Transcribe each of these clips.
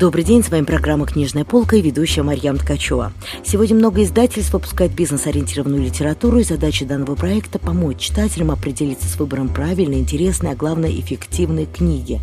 Добрый день, с вами программа «Книжная полка» и ведущая Марьям Ткачева. Сегодня много издательств выпускают бизнес-ориентированную литературу, и задача данного проекта – помочь читателям определиться с выбором правильной, интересной, а главное – эффективной книги.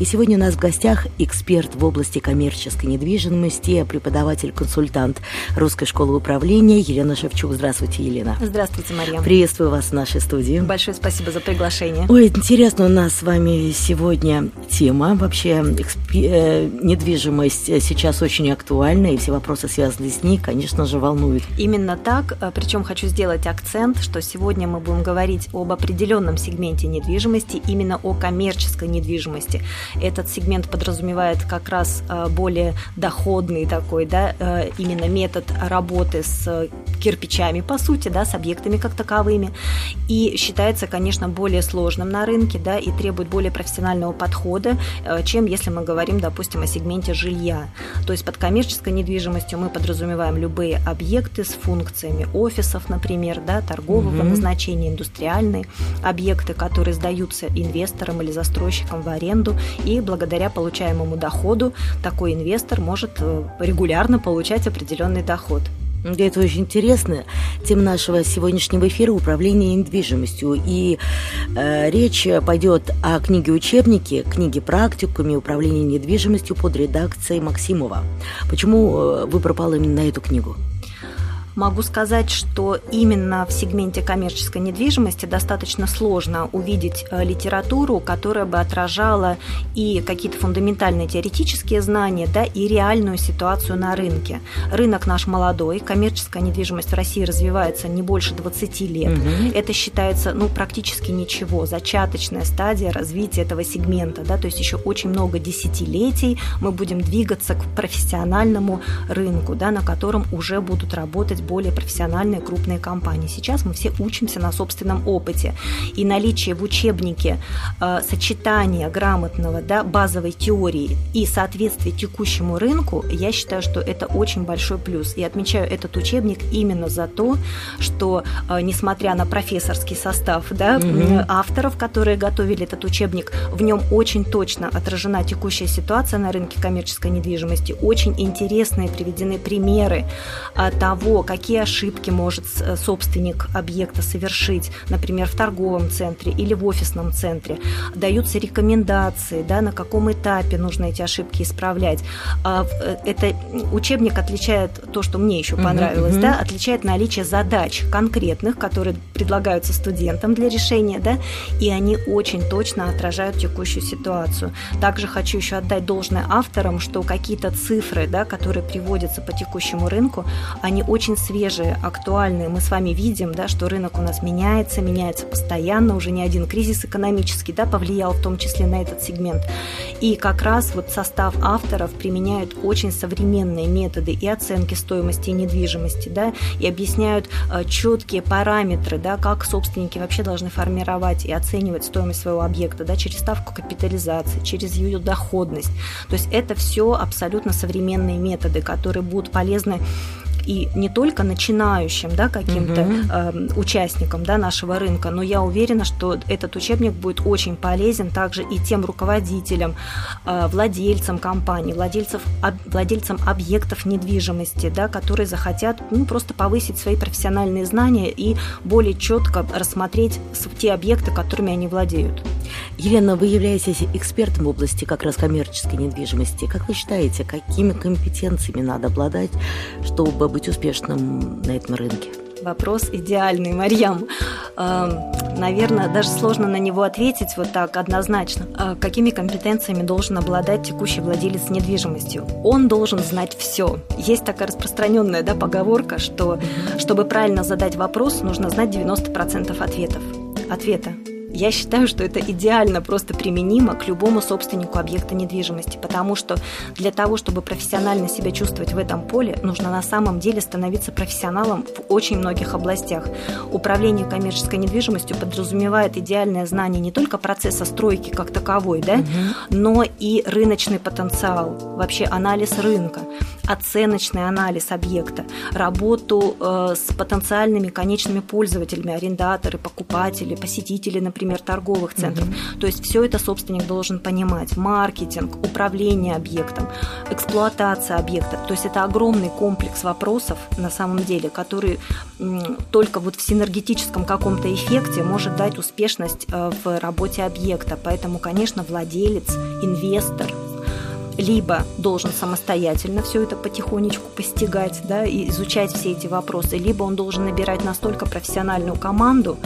И сегодня у нас в гостях эксперт в области коммерческой недвижимости, преподаватель-консультант Русской школы управления Елена Шевчук. Здравствуйте, Елена. Здравствуйте, Марьям. Приветствую вас в нашей студии. Большое спасибо за приглашение. Ой, интересно у нас с вами сегодня тема. Вообще экспи- э, недвижимость сейчас очень актуальна, и все вопросы, связанные с ней, конечно же, волнуют. Именно так. Э, Причем хочу сделать акцент, что сегодня мы будем говорить об определенном сегменте недвижимости, именно о коммерческой недвижимости. Этот сегмент подразумевает как раз э, более доходный такой, да, э, именно метод работы с кирпичами, по сути, да, с объектами как таковыми. И считается, конечно, более сложным на рынке, да, и требует более профессионального подхода, э, чем если мы говорим, допустим, о сегменте жилья. То есть под коммерческой недвижимостью мы подразумеваем любые объекты с функциями офисов, например, да, торгового Мгм. назначения, индустриальные объекты, которые сдаются инвесторам или застройщикам в аренду, и благодаря получаемому доходу такой инвестор может э, регулярно получать определенный доход. Это очень интересно. Тема нашего сегодняшнего эфира – управление недвижимостью. И э, речь пойдет о книге-учебнике, книге практикуме управления недвижимостью под редакцией Максимова. Почему э, выбор пал именно на эту книгу? Могу сказать, что именно в сегменте коммерческой недвижимости достаточно сложно увидеть э, литературу, которая бы отражала и какие-то фундаментальные теоретические знания, да, и реальную ситуацию на рынке. Рынок наш молодой, коммерческая недвижимость в России развивается не больше 20 лет. Мгм. Это считается ну, практически ничего, зачаточная стадия развития этого сегмента. Да? То есть еще очень много десятилетий мы будем двигаться к профессиональному рынку, да, на котором уже будут работать более профессиональные крупные компании. Сейчас мы все учимся на собственном опыте. И наличие в учебнике э, сочетания грамотного да, базовой теории и соответствия текущему рынку, я считаю, что это очень большой плюс. И отмечаю этот учебник именно за то, что, э, несмотря на профессорский состав да, м, авторов, которые готовили этот учебник, в нем очень точно отражена текущая ситуация на рынке коммерческой недвижимости, очень интересные приведены примеры а, того, какие ошибки может э, собственник объекта совершить, например, в торговом центре или в офисном центре. Даются рекомендации, да, на каком этапе нужно эти ошибки исправлять. А, э, Это учебник отличает то, что мне еще понравилось, мгм. да, отличает наличие задач конкретных, которые предлагаются студентам для решения, да, и они очень точно отражают текущую ситуацию. Также хочу еще отдать должное авторам, что какие-то цифры, да, которые приводятся по текущему рынку, они очень свежие, актуальные. Мы с вами видим, да, что рынок у нас меняется, меняется постоянно, уже не один кризис экономический да, повлиял в том числе на этот сегмент. И как раз вот состав авторов применяют очень современные методы и оценки стоимости недвижимости, да, и объясняют э, четкие параметры, да, как собственники вообще должны формировать и оценивать стоимость своего объекта, да, через ставку капитализации, через ее доходность. То есть это все абсолютно современные методы, которые будут полезны и не только начинающим да, каким-то Мгм. э, участникам да, нашего рынка, но я уверена, что этот учебник будет очень полезен также и тем руководителям, э, владельцам компаний, владельцев, об- владельцам объектов недвижимости, да, которые захотят ну, просто повысить свои профессиональные знания и более четко рассмотреть те объекты, которыми они владеют. Елена, вы являетесь экспертом в области как раз коммерческой недвижимости. Как вы считаете, какими компетенциями надо обладать, чтобы быть успешным на этом рынке? Вопрос идеальный, Марьям. Наверное, даже сложно на него ответить вот так однозначно. А Какими компетенциями должен обладать текущий владелец недвижимостью? Он должен знать все. Есть такая распространенная да, поговорка, что чтобы правильно задать вопрос, нужно знать 90% ответов. Ответа. Я считаю, что это идеально просто применимо к любому собственнику объекта недвижимости, потому что для того, чтобы профессионально себя чувствовать в этом поле, нужно на самом деле становиться профессионалом в очень многих областях. Управление коммерческой недвижимостью подразумевает идеальное знание не только процесса стройки как таковой, да, но и рыночный потенциал, вообще анализ рынка. Оценочный анализ объекта, работу э, с потенциальными конечными пользователями, арендаторы, покупатели, посетители, например, торговых центров. Угу. То есть все это собственник должен понимать. Маркетинг, управление объектом, эксплуатация объекта. То есть это огромный комплекс вопросов на самом деле, который только вот в синергетическом каком-то эффекте может дать успешность э, в работе объекта. Поэтому, конечно, владелец, инвестор, либо должен самостоятельно все это потихонечку постигать, да, и изучать все эти вопросы, либо он должен набирать настолько профессиональную команду,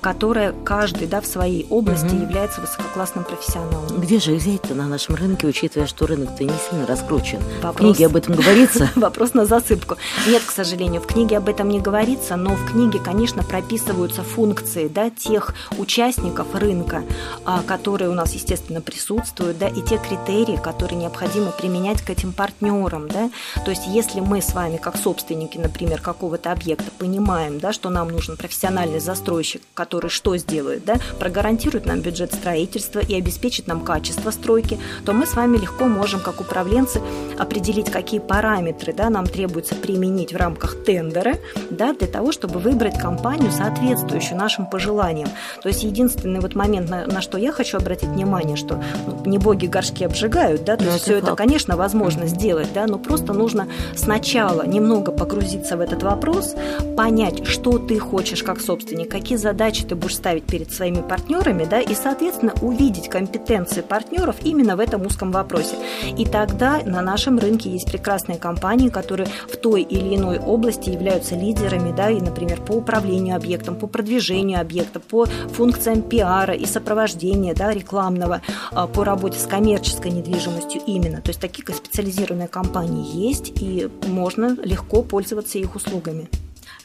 которая каждый да, в своей области угу. является высококлассным профессионалом. Где же взять-то на нашем рынке, учитывая, что рынок-то не сильно раскручен? Вопрос... В книге об этом говорится? Вопрос на засыпку. Нет, к сожалению, в книге об этом не говорится, но в книге, конечно, прописываются функции да, тех участников рынка, а, которые у нас, естественно, присутствуют, да, и те критерии, которые необходимо применять к этим партнерам. Да. То есть, если мы с вами, как собственники, например, какого-то объекта, понимаем, да, что нам нужен профессиональный застройщик, который что сделает, да, прогарантирует нам бюджет строительства и обеспечит нам качество стройки, то мы с вами легко можем, как управленцы, определить, какие параметры да, нам требуется применить в рамках тендера да, для того, чтобы выбрать компанию, соответствующую нашим пожеланиям. То есть единственный вот момент, на, на что я хочу обратить внимание, что ну, не боги горшки обжигают, да, то но ну, есть все это, конечно, возможно сделать, да, но просто нужно сначала немного погрузиться в этот вопрос, понять, что ты хочешь как собственник, какие задачи задачи ты будешь ставить перед своими партнерами, да, и, соответственно, увидеть компетенции партнеров именно в этом узком вопросе. И тогда на нашем рынке есть прекрасные компании, которые в той или иной области являются лидерами, да, и, например, по управлению объектом, по продвижению объекта, по функциям пиара и сопровождения, да, рекламного, а, по работе с коммерческой недвижимостью именно. То есть такие специализированные компании есть, и можно легко пользоваться их услугами.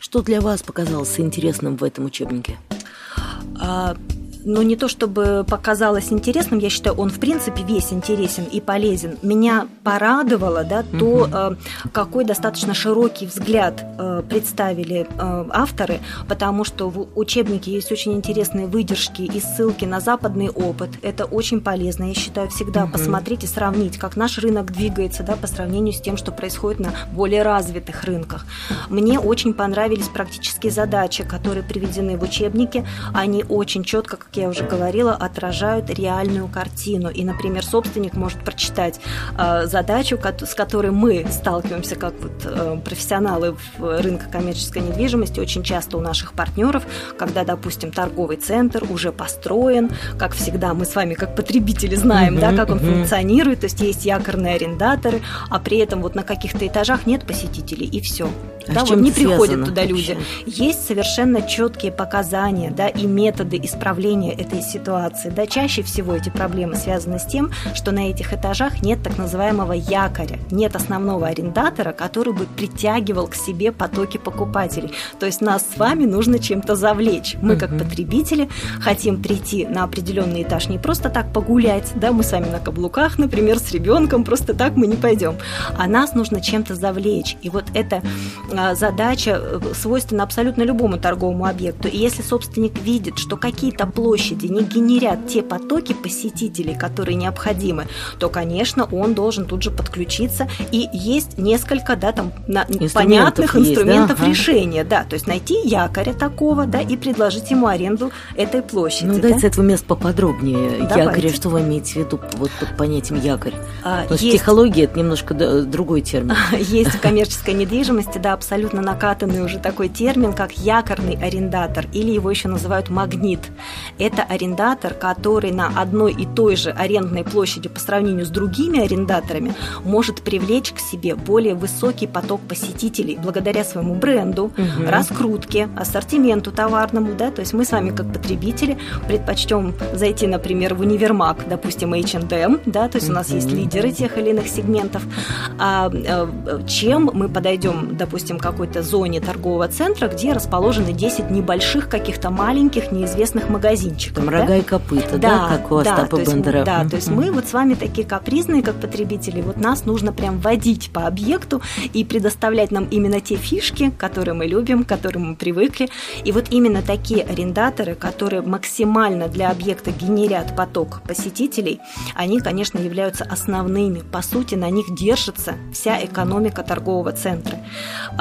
Что для вас показалось интересным в этом учебнике? А, но не то чтобы показалось интересным, я считаю, он в принципе весь интересен и полезен. Меня порадовало да, то, угу. какой достаточно широкий взгляд э, представили э, авторы, потому что в учебнике есть очень интересные выдержки и ссылки на западный опыт. Это очень полезно, я считаю, всегда угу. посмотреть и сравнить, как наш рынок двигается да, по сравнению с тем, что происходит на более развитых рынках. Мне очень понравились практические задачи, которые приведены в учебнике. Они очень четко, как я уже говорила, отражают реальную картину. И, например, собственник может прочитать э, задачу, с которой мы сталкиваемся как вот, э, профессионалы в рынке коммерческой недвижимости очень часто у наших партнеров, когда, допустим, торговый центр уже построен, как всегда мы с вами как потребители знаем, да, как он функционирует, то есть есть якорные арендаторы, а при этом вот на каких-то этажах нет посетителей и все. А да, вот не приходят туда вообще? люди. Есть совершенно четкие показания, да, и методы исправления этой ситуации. Да, чаще всего эти проблемы связаны с тем, что на этих этажах нет так называемого якоря, нет основного арендатора, который бы притягивал к себе потоки покупателей. То есть нас с вами нужно чем-то завлечь. Мы, как потребители, хотим прийти на определенный этаж не просто так погулять, да, мы с вами на каблуках, например, с ребенком, просто так мы не пойдем, а нас нужно чем-то завлечь. И вот эта а, задача э, свойственна абсолютно любому торговому объекту. И если собственник видит, что какие-то площади не генерят те потоки посетителей, которые необходимы, то, конечно, он должен тут же подключиться. И есть несколько, да, там, на, понятных есть, инструментов да? решения, да, то есть найти якоря такого, да, и предложить ему аренду этой площади. Ну, да? дайте этого места поподробнее. Давайте. Якоря, что вы имеете в виду вот под понятием якорь? А, Потому есть... психология – это немножко другой термин. Есть в коммерческой недвижимости, да, абсолютно накатанный уже такой термин, как якорный арендатор, или его еще называют магнит. Это арендатор, который на одной и той же арендной площади по сравнению с другими арендаторами может привлечь к себе более высокий поток посетителей благодаря своему бренду, угу. раскрутке, ассортименту товарному, да, то есть мы с вами как потребители предпочтем зайти, например, в универмаг, допустим, H&M, да, то есть у нас есть лидеры тех или иных сегментов, а, а, чем мы подойдем, допустим, допустим, какой-то зоне торгового центра, где расположены 10 небольших каких-то маленьких неизвестных магазинчиков. Там да? рога и копыта, да, да как у Остапа да, Бендера. Да, то есть мы вот с вами такие капризные, как потребители, вот нас нужно прям водить по объекту и предоставлять нам именно те фишки, которые мы любим, к которым мы привыкли. И вот именно такие арендаторы, которые максимально для объекта генерят поток посетителей, они, конечно, являются основными. По сути, на них держится вся экономика торгового центра.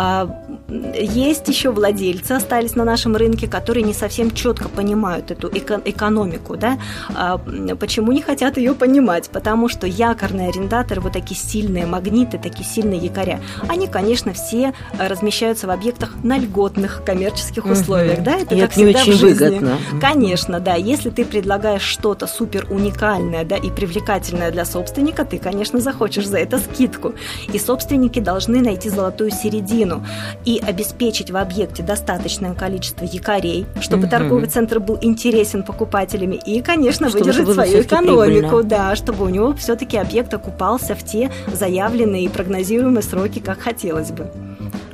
А, есть еще владельцы, остались на нашем рынке, которые не совсем четко понимают эту эко- экономику. Да? А, почему не хотят ее понимать? Потому что якорные арендаторы, вот такие сильные магниты, такие сильные якоря, они, конечно, все размещаются в объектах на льготных коммерческих условиях. Угу. Да? Это, И как это всегда, не очень в жизни. выгодно. Конечно, да. Если ты предлагаешь что-то супер уникальное да, и привлекательное для собственника, ты, конечно, захочешь за это скидку. И собственники должны найти золотую середину и обеспечить в объекте достаточное количество якорей, чтобы угу. торговый центр был интересен покупателями и, конечно, чтобы выдержать свою экономику, прибыльно. да, чтобы у него все-таки объект окупался в те заявленные и прогнозируемые сроки, как хотелось бы.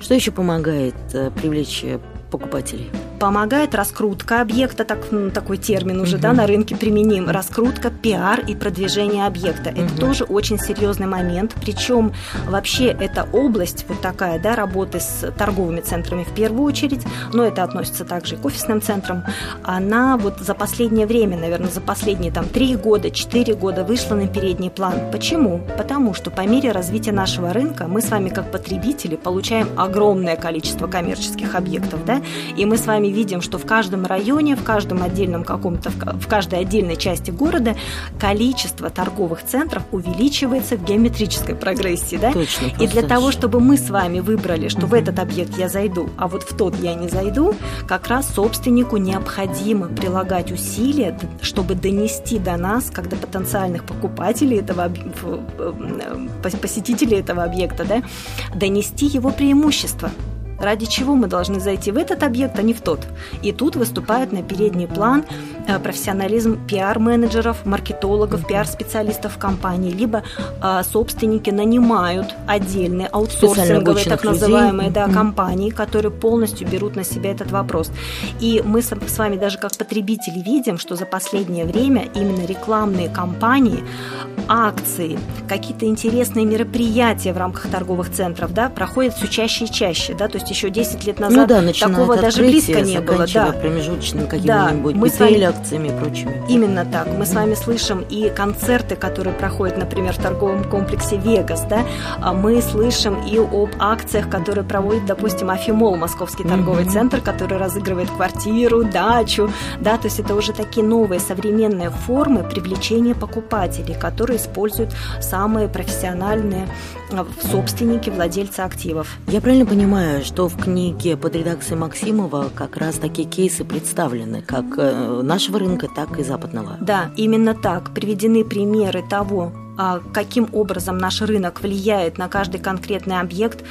Что еще помогает э, привлечь э, покупателей? Помогает раскрутка объекта, так, такой термин уже угу. да, на рынке применим, раскрутка, пиар и продвижение объекта. Угу. Это тоже очень серьезный момент, причем вообще эта область вот такая, да, работы с торговыми центрами в первую очередь, но это относится также и к офисным центрам, она вот за последнее время, наверное, за последние там три года, четыре года вышла на передний план. Почему? Потому что по мере развития нашего рынка мы с вами как потребители получаем огромное количество коммерческих объектов, да, и мы с вами видим, что в каждом районе, в каждом отдельном каком-то, в каждой отдельной части города количество торговых центров увеличивается в геометрической прогрессии, да? Точно. И для того, чтобы мы с вами выбрали, что в этот объект я зайду, а вот в тот я не зайду, как раз собственнику необходимо прилагать усилия, чтобы донести до нас, когда потенциальных покупателей этого посетителей этого объекта, да, донести его преимущества ради чего мы должны зайти в этот объект, а не в тот. И тут выступает на передний план э, профессионализм пиар-менеджеров, маркетологов, пиар-специалистов компании, либо а, собственники нанимают отдельные аутсорсинговые, так называемые да, компании, которые полностью берут на себя этот вопрос. И мы с вами даже как потребители видим, что за последнее время именно рекламные кампании, акции, какие-то интересные мероприятия в рамках торговых центров да, проходят все чаще и чаще. Да, то есть еще 10 лет назад ну, да, такого даже близко не было. Да. промежуточными какими-нибудь да, вами... акциями и прочими. Именно так. Мы с вами слышим и концерты, которые проходят, например, в торговом комплексе «Вегас», да, а мы слышим и об акциях, которые проводит, допустим, Афимол, Московский торговый mm-hmm. центр, который разыгрывает квартиру, дачу, да, то есть это уже такие новые современные формы привлечения покупателей, которые используют самые профессиональные а, собственники, владельцы активов. Я правильно понимаю, что в книге под редакцией Максимова как раз такие кейсы представлены, как э, нашего рынка, так и западного? Да, именно так. Приведены примеры того, а, каким образом наш рынок влияет на каждый конкретный объект,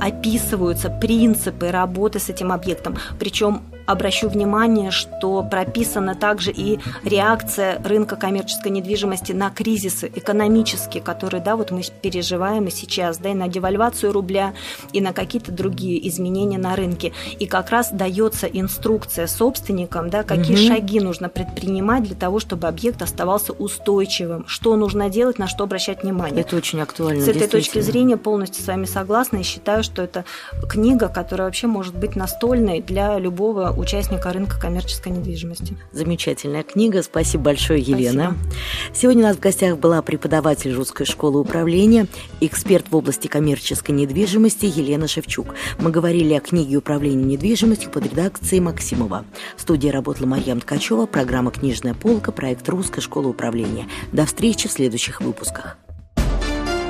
описываются принципы работы с этим объектом. Причем обращу внимание, что прописана также и реакция рынка коммерческой недвижимости на кризисы экономические, которые, да, вот мы переживаем и сейчас, да, и на девальвацию рубля, и на какие-то другие изменения на рынке. И как раз дается инструкция собственникам, да, какие угу. шаги нужно предпринимать для того, чтобы объект оставался устойчивым, что нужно делать, на что обращать внимание. Это очень актуально. С этой точки зрения полностью с вами согласна и считаю, что это книга, которая вообще может быть настольной для любого участника рынка коммерческой недвижимости. Замечательная книга. Спасибо большое, Елена. Спасибо. Сегодня у нас в гостях была преподаватель Русской школы управления, эксперт в области коммерческой недвижимости Елена Шевчук. Мы говорили о книге управления недвижимостью под редакцией Максимова. В студии работала Марьям Ткачева, программа «Книжная полка», проект Русской школы управления. До встречи в следующих выпусках.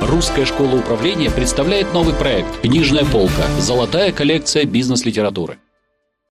Русская школа управления представляет новый проект «Книжная полка. Золотая коллекция бизнес-литературы».